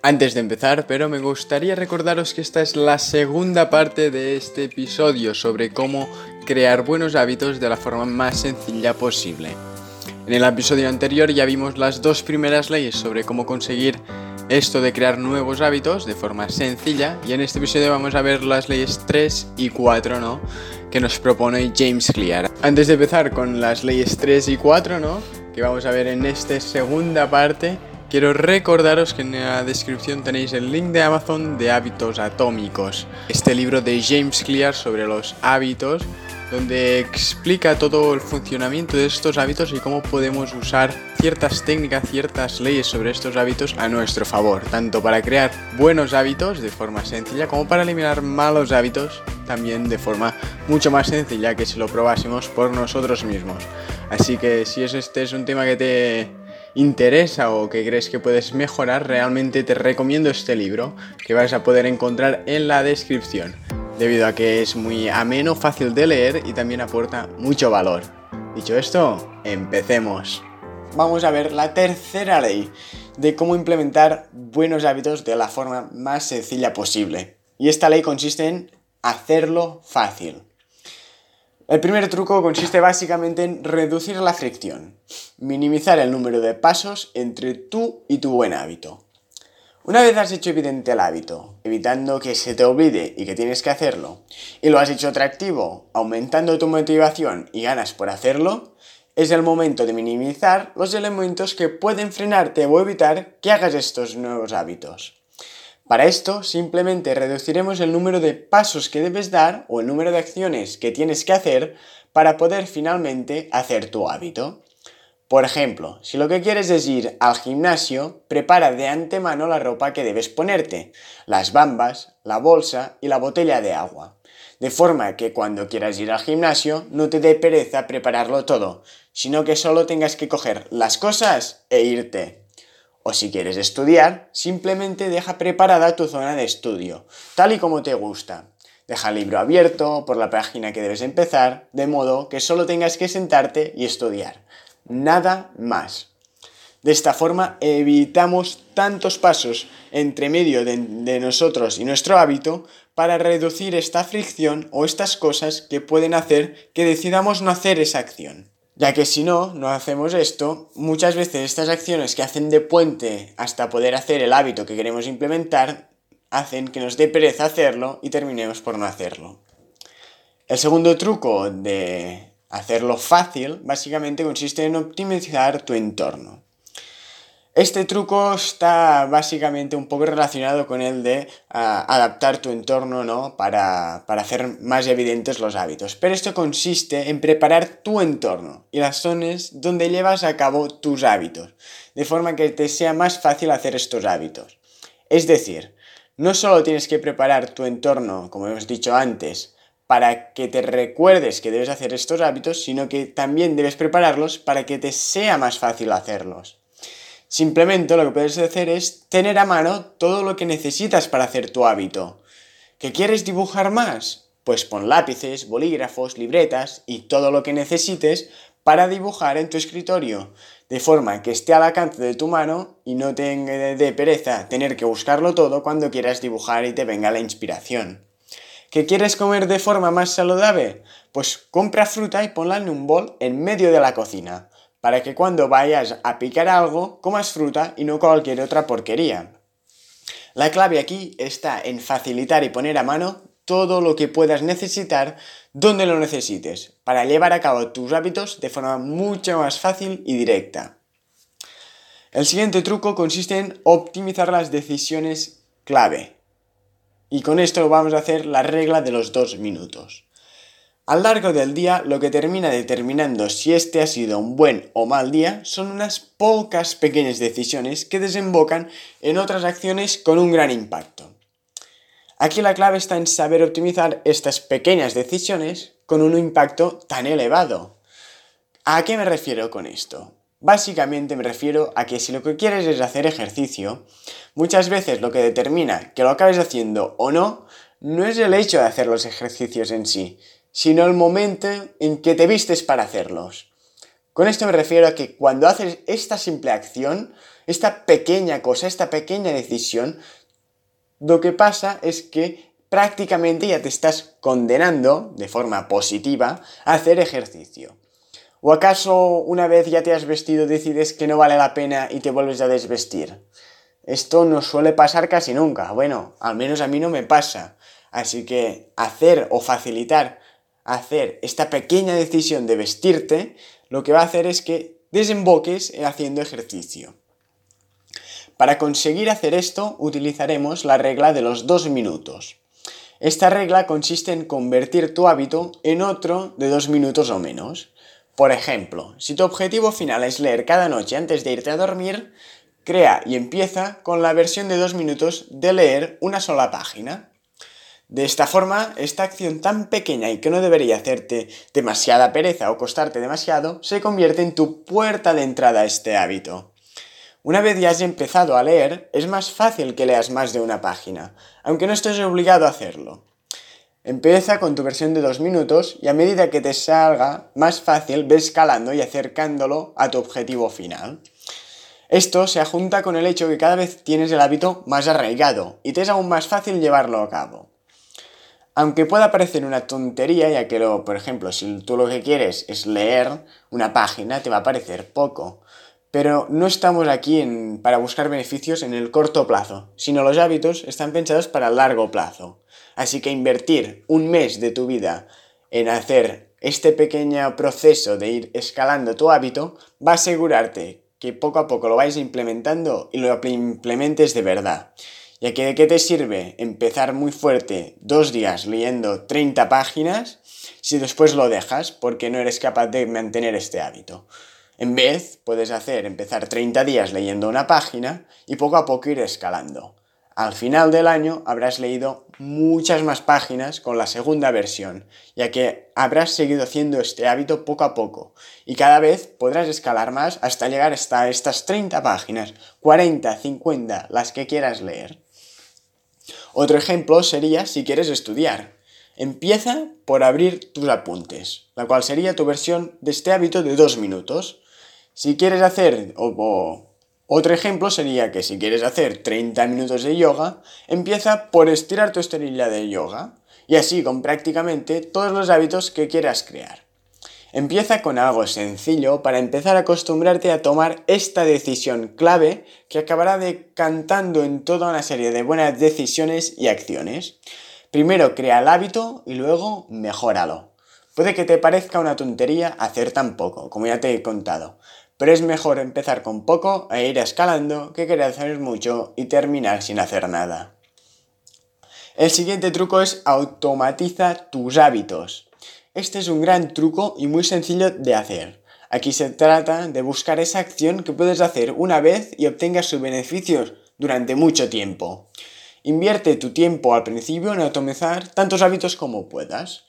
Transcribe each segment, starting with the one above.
Antes de empezar, pero me gustaría recordaros que esta es la segunda parte de este episodio sobre cómo crear buenos hábitos de la forma más sencilla posible. En el episodio anterior ya vimos las dos primeras leyes sobre cómo conseguir esto de crear nuevos hábitos de forma sencilla y en este episodio vamos a ver las leyes 3 y 4, ¿no? Que nos propone James Clear. Antes de empezar con las leyes 3 y 4, ¿no? Que vamos a ver en esta segunda parte, Quiero recordaros que en la descripción tenéis el link de Amazon de hábitos atómicos, este libro de James Clear sobre los hábitos, donde explica todo el funcionamiento de estos hábitos y cómo podemos usar ciertas técnicas, ciertas leyes sobre estos hábitos a nuestro favor, tanto para crear buenos hábitos de forma sencilla como para eliminar malos hábitos también de forma mucho más sencilla que si lo probásemos por nosotros mismos. Así que si este es un tema que te interesa o que crees que puedes mejorar, realmente te recomiendo este libro que vas a poder encontrar en la descripción, debido a que es muy ameno, fácil de leer y también aporta mucho valor. Dicho esto, empecemos. Vamos a ver la tercera ley de cómo implementar buenos hábitos de la forma más sencilla posible. Y esta ley consiste en hacerlo fácil. El primer truco consiste básicamente en reducir la fricción, minimizar el número de pasos entre tú y tu buen hábito. Una vez has hecho evidente el hábito, evitando que se te olvide y que tienes que hacerlo, y lo has hecho atractivo, aumentando tu motivación y ganas por hacerlo, es el momento de minimizar los elementos que pueden frenarte o evitar que hagas estos nuevos hábitos. Para esto simplemente reduciremos el número de pasos que debes dar o el número de acciones que tienes que hacer para poder finalmente hacer tu hábito. Por ejemplo, si lo que quieres es ir al gimnasio, prepara de antemano la ropa que debes ponerte, las bambas, la bolsa y la botella de agua. De forma que cuando quieras ir al gimnasio no te dé pereza prepararlo todo, sino que solo tengas que coger las cosas e irte. O si quieres estudiar, simplemente deja preparada tu zona de estudio, tal y como te gusta. Deja el libro abierto por la página que debes empezar, de modo que solo tengas que sentarte y estudiar. Nada más. De esta forma evitamos tantos pasos entre medio de, de, nosotros y nuestro hábito para reducir esta fricción o estas cosas que pueden hacer que decidamos no hacer esa acción ya que si no, no hacemos esto, muchas veces estas acciones que hacen de puente hasta poder hacer el hábito que queremos implementar, hacen que nos dé pereza hacerlo y terminemos por no hacerlo. El segundo truco de hacerlo fácil básicamente consiste en optimizar tu entorno. Este truco está básicamente un poco relacionado con el de ah, adaptar tu entorno ¿no? para, hacer más evidentes los hábitos. Pero esto consiste en preparar tu entorno y las zonas donde llevas a cabo tus hábitos, de forma que te sea más fácil hacer estos hábitos. Es decir, no solo tienes que preparar tu entorno, como hemos dicho antes, para que te recuerdes que debes hacer estos hábitos, sino que también debes prepararlos para que te sea más fácil hacerlos. Simplemente lo que puedes hacer es tener a mano todo lo que necesitas para hacer tu hábito. ¿Que quieres dibujar más? Pues pon lápices, bolígrafos, libretas y todo lo que necesites para dibujar en tu escritorio, de forma que esté al alcance de tu mano y no tenga de pereza tener que buscarlo todo cuando quieras dibujar y te venga la inspiración. ¿Que quieres comer de forma más saludable? Pues compra fruta y ponla en un bol en medio de la cocina para que cuando vayas a picar algo comas fruta y no cualquier otra porquería. La clave aquí está en facilitar y poner a mano todo lo que puedas necesitar donde lo necesites, para llevar a cabo tus hábitos de forma mucho más fácil y directa. El siguiente truco consiste en optimizar las decisiones clave. Y con esto vamos a hacer la regla de los dos minutos. A lo largo del día, lo que termina determinando si este ha sido un buen o mal día son unas pocas pequeñas decisiones que desembocan en otras acciones con un gran impacto. Aquí la clave está en saber optimizar estas pequeñas decisiones con un impacto tan elevado. ¿A qué me refiero con esto? Básicamente me refiero a que si lo que quieres es hacer ejercicio, muchas veces lo que determina que lo acabes haciendo o no, no es el hecho de hacer los ejercicios en sí, sino el momento en que te vistes para hacerlos. Con esto me refiero a que cuando haces esta simple acción, esta pequeña cosa, esta pequeña decisión, lo que pasa es que prácticamente ya te estás condenando de forma positiva a hacer ejercicio. ¿O acaso una vez ya te has vestido decides que no vale la pena y te vuelves a desvestir? Esto no suele pasar casi nunca. Bueno, al menos a mí no me pasa. Así que hacer o facilitar hacer esta pequeña decisión de vestirte, lo que va a hacer es que desemboques haciendo ejercicio. Para conseguir hacer esto utilizaremos la regla de los dos minutos. Esta regla consiste en convertir tu hábito en otro de dos minutos o menos. Por ejemplo, si tu objetivo final es leer cada noche antes de irte a dormir, crea y empieza con la versión de dos minutos de leer una sola página. De esta forma, esta acción tan pequeña y que no debería hacerte demasiada pereza o costarte demasiado, se convierte en tu puerta de entrada a este hábito. Una vez ya has empezado a leer, es más fácil que leas más de una página, aunque no estés obligado a hacerlo. Empieza con tu versión de dos minutos y a medida que te salga más fácil, ves escalando y acercándolo a tu objetivo final. Esto se ajunta con el hecho que cada vez tienes el hábito más arraigado y te es aún más fácil llevarlo a cabo. Aunque pueda parecer una tontería, ya que, por ejemplo, si tú lo que quieres es leer una página, te va a parecer poco. Pero no estamos aquí para buscar beneficios en el corto plazo, sino los hábitos están pensados para el largo plazo. Así que invertir un mes de tu vida en hacer este pequeño proceso de ir escalando tu hábito va a asegurarte que poco a poco lo vais implementando y lo implementes de verdad. Ya que de qué te sirve empezar muy fuerte dos días leyendo 30 páginas si después lo dejas porque no eres capaz de mantener este hábito. En vez, puedes hacer empezar 30 días leyendo una página y poco a poco ir escalando. Al final del año habrás leído muchas más páginas con la segunda versión, ya que habrás seguido haciendo este hábito poco a poco y cada vez podrás escalar más hasta llegar hasta estas 30 páginas, 40, 50, las que quieras leer. Otro ejemplo sería si quieres estudiar. Empieza por abrir tus apuntes, la cual sería tu versión de este hábito de dos minutos. Si quieres hacer, otro ejemplo sería que si quieres hacer 30 minutos de yoga, empieza por estirar tu esterilidad de yoga, y así con prácticamente todos los hábitos que quieras crear. Empieza con algo sencillo para empezar a acostumbrarte a tomar esta decisión clave que acabará decantando en toda una serie de buenas decisiones y acciones. Primero crea el hábito y luego mejóralo. Puede que te parezca una tontería hacer tan poco, como ya te he contado, pero es mejor empezar con poco e ir escalando que querer hacer mucho y terminar sin hacer nada. El siguiente truco es automatiza tus hábitos. Este es un gran truco y muy sencillo de hacer. Aquí se trata de buscar esa acción que puedes hacer una vez y obtengas sus beneficios durante mucho tiempo. Invierte tu tiempo al principio en automatizar tantos hábitos como puedas.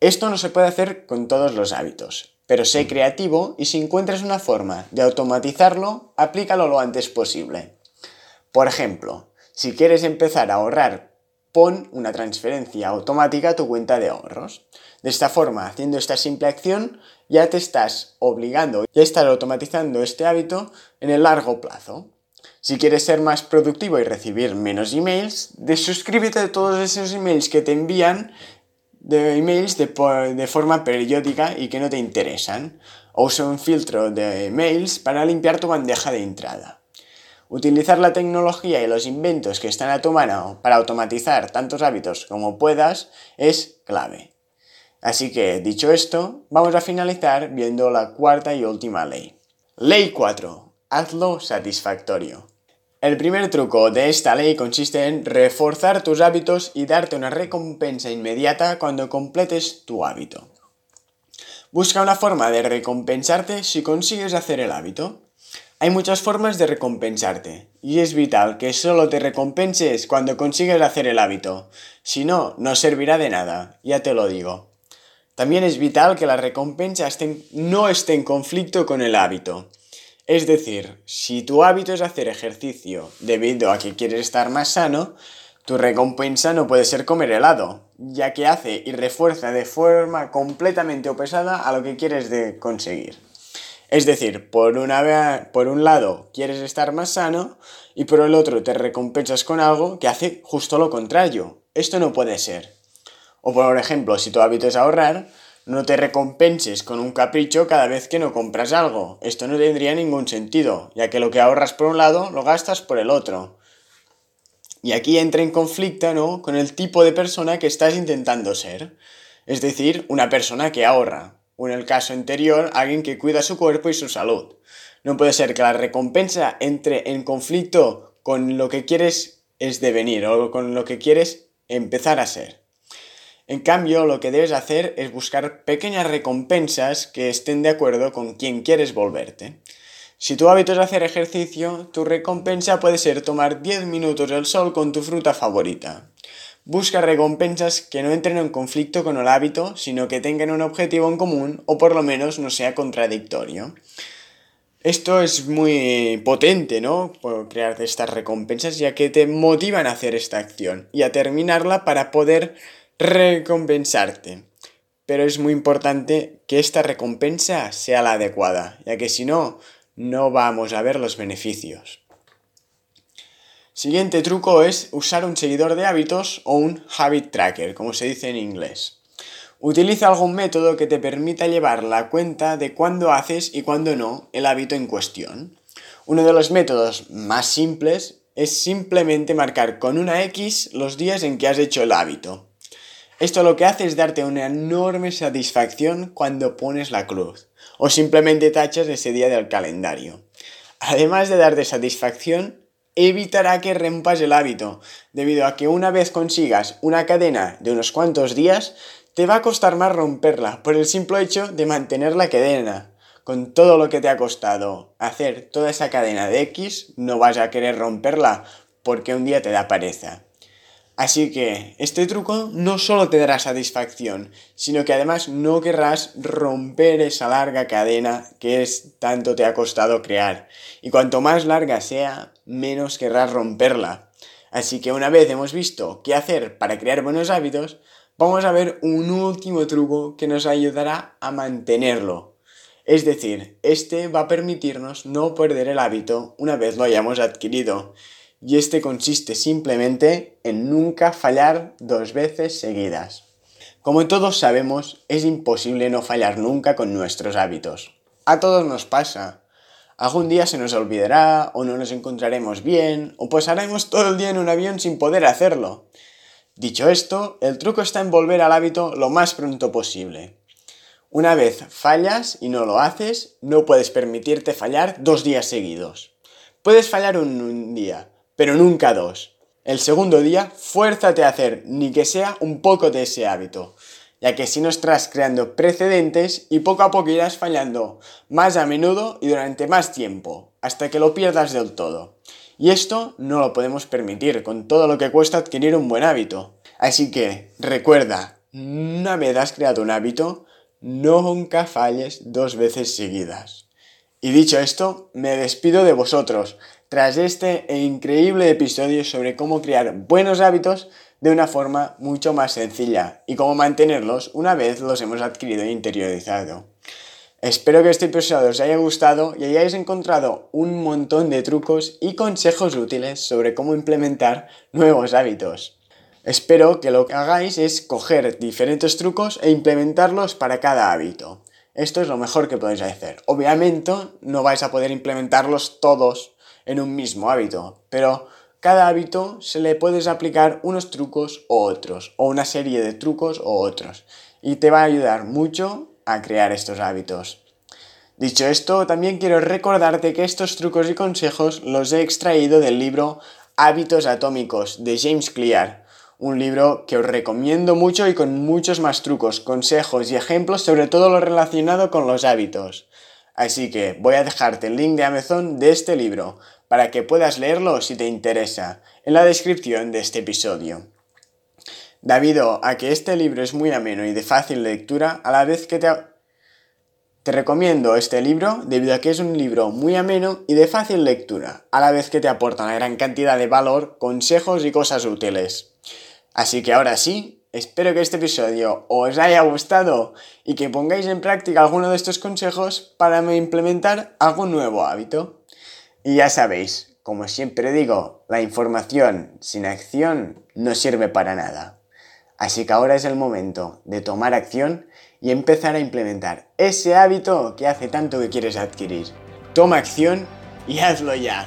Esto no se puede hacer con todos los hábitos, pero sé creativo y si encuentras una forma de automatizarlo, aplícalo lo antes posible. Por ejemplo, si quieres empezar a ahorrar, pon una transferencia automática a tu cuenta de ahorros. De esta forma, haciendo esta simple acción, ya te estás obligando, ya estás automatizando este hábito en el largo plazo. Si quieres ser más productivo y recibir menos emails, desuscríbete de todos esos emails que te envían de emails de, forma periódica y que no te interesan. O usa un filtro de emails para limpiar tu bandeja de entrada. Utilizar la tecnología y los inventos que están a tu mano para automatizar tantos hábitos como puedas es clave. Así que, dicho esto, vamos a finalizar viendo la cuarta y última ley. Ley 4. Hazlo satisfactorio. El primer truco de esta ley consiste en reforzar tus hábitos y darte una recompensa inmediata cuando completes tu hábito. Busca una forma de recompensarte si consigues hacer el hábito. Hay muchas formas de recompensarte, y es vital que solo te recompenses cuando consigues hacer el hábito. Si no, no servirá de nada, ya te lo digo. También es vital que la recompensa no esté en conflicto con el hábito. Es decir, si tu hábito es hacer ejercicio debido a que quieres estar más sano, tu recompensa no puede ser comer helado, ya que hace y refuerza de forma completamente opesada a lo que quieres de conseguir. Es decir, por, una, por un lado quieres estar más sano y por el otro te recompensas con algo que hace justo lo contrario. Esto no puede ser. O por ejemplo, si tu hábito es ahorrar, no te recompenses con un capricho cada vez que no compras algo. Esto no tendría ningún sentido, ya que lo que ahorras por un lado lo gastas por el otro. Y aquí entra en conflicto, ¿no? Con el tipo de persona que estás intentando ser. Es decir, una persona que ahorra. O en el caso anterior, alguien que cuida su cuerpo y su salud. No puede ser que la recompensa entre en conflicto con lo que quieres es devenir o con lo que quieres empezar a ser. En cambio, lo que debes hacer es buscar pequeñas recompensas que estén de acuerdo con quien quieres volverte. Si tu hábito es hacer ejercicio, tu recompensa puede ser tomar 10 minutos al sol con tu fruta favorita. Busca recompensas que no entren en conflicto con el hábito, sino que tengan un objetivo en común o por lo menos no sea contradictorio. Esto es muy potente, ¿no? Por crear estas recompensas, ya que te motivan a hacer esta acción y a terminarla para poder recompensarte. Pero es muy importante que esta recompensa sea la adecuada, ya que si no, no vamos a ver los beneficios. Siguiente truco es usar un seguidor de hábitos o un habit tracker, como se dice en inglés. Utiliza algún método que te permita llevar la cuenta de cuándo haces y cuándo no el hábito en cuestión. Uno de los métodos más simples es simplemente marcar con una X los días en que has hecho el hábito. Esto lo que hace es darte una enorme satisfacción cuando pones la cruz o simplemente tachas ese día del calendario. Además de darte satisfacción, evitará que rompas el hábito, debido a que una vez consigas una cadena de unos cuantos días, te va a costar más romperla por el simple hecho de mantener la cadena. Con todo lo que te ha costado hacer toda esa cadena de X, no vas a querer romperla porque un día te da pereza. Así que este truco no solo te dará satisfacción, sino que además no querrás romper esa larga cadena que es tanto te ha costado crear. Y cuanto más larga sea, menos querrás romperla. Así que una vez hemos visto qué hacer para crear buenos hábitos, vamos a ver un último truco que nos ayudará a mantenerlo. Es decir, este va a permitirnos no perder el hábito una vez lo hayamos adquirido y este consiste simplemente en nunca fallar dos veces seguidas. Como todos sabemos, es imposible no fallar nunca con nuestros hábitos. A todos nos pasa. Algún día se nos olvidará, o no nos encontraremos bien, o pasaremos todo el día en un avión sin poder hacerlo. Dicho esto, el truco está en volver al hábito lo más pronto posible. Una vez fallas y no lo haces, no puedes permitirte fallar dos días seguidos. Puedes fallar un, un día, pero nunca dos. El segundo día, fuérzate a hacer ni que sea un poco de ese hábito, ya que si no estás creando precedentes y poco a poco irás fallando más a menudo y durante más tiempo, hasta que lo pierdas del todo. Y esto no lo podemos permitir con todo lo que cuesta adquirir un buen hábito. Así que recuerda, una vez has creado un hábito, nunca falles dos veces seguidas. Y dicho esto, me despido de vosotros tras este increíble episodio sobre cómo crear buenos hábitos de una forma mucho más sencilla y cómo mantenerlos una vez los hemos adquirido e interiorizado. Espero que este episodio os haya gustado y hayáis encontrado un montón de trucos y consejos útiles sobre cómo implementar nuevos hábitos. Espero que lo que hagáis es coger diferentes trucos e implementarlos para cada hábito. Esto es lo mejor que podéis hacer. Obviamente no vais a poder implementarlos todos en un mismo hábito, pero cada hábito se le puedes aplicar unos trucos o otros, o una serie de trucos o otros, y te va a ayudar mucho a crear estos hábitos. Dicho esto, también quiero recordarte que estos trucos y consejos los he extraído del libro Hábitos Atómicos de James Clear, un libro que os recomiendo mucho y con muchos más trucos, consejos y ejemplos sobre todo lo relacionado con los hábitos. Así que voy a dejarte el link de Amazon de este libro para que puedas leerlo si te interesa en la descripción de este episodio. Debido a que este libro es muy ameno y de fácil lectura, a la vez que te, te recomiendo este libro debido a que es un libro muy ameno y de fácil lectura, a la vez que te aporta una gran cantidad de valor, consejos y cosas útiles. Así que ahora sí, Espero que este episodio os haya gustado y que pongáis en práctica alguno de estos consejos para implementar algún nuevo hábito. Y ya sabéis, como siempre digo, la información sin acción no sirve para nada. Así que ahora es el momento de tomar acción y empezar a implementar ese hábito que hace tanto que quieres adquirir. Toma acción y hazlo ya.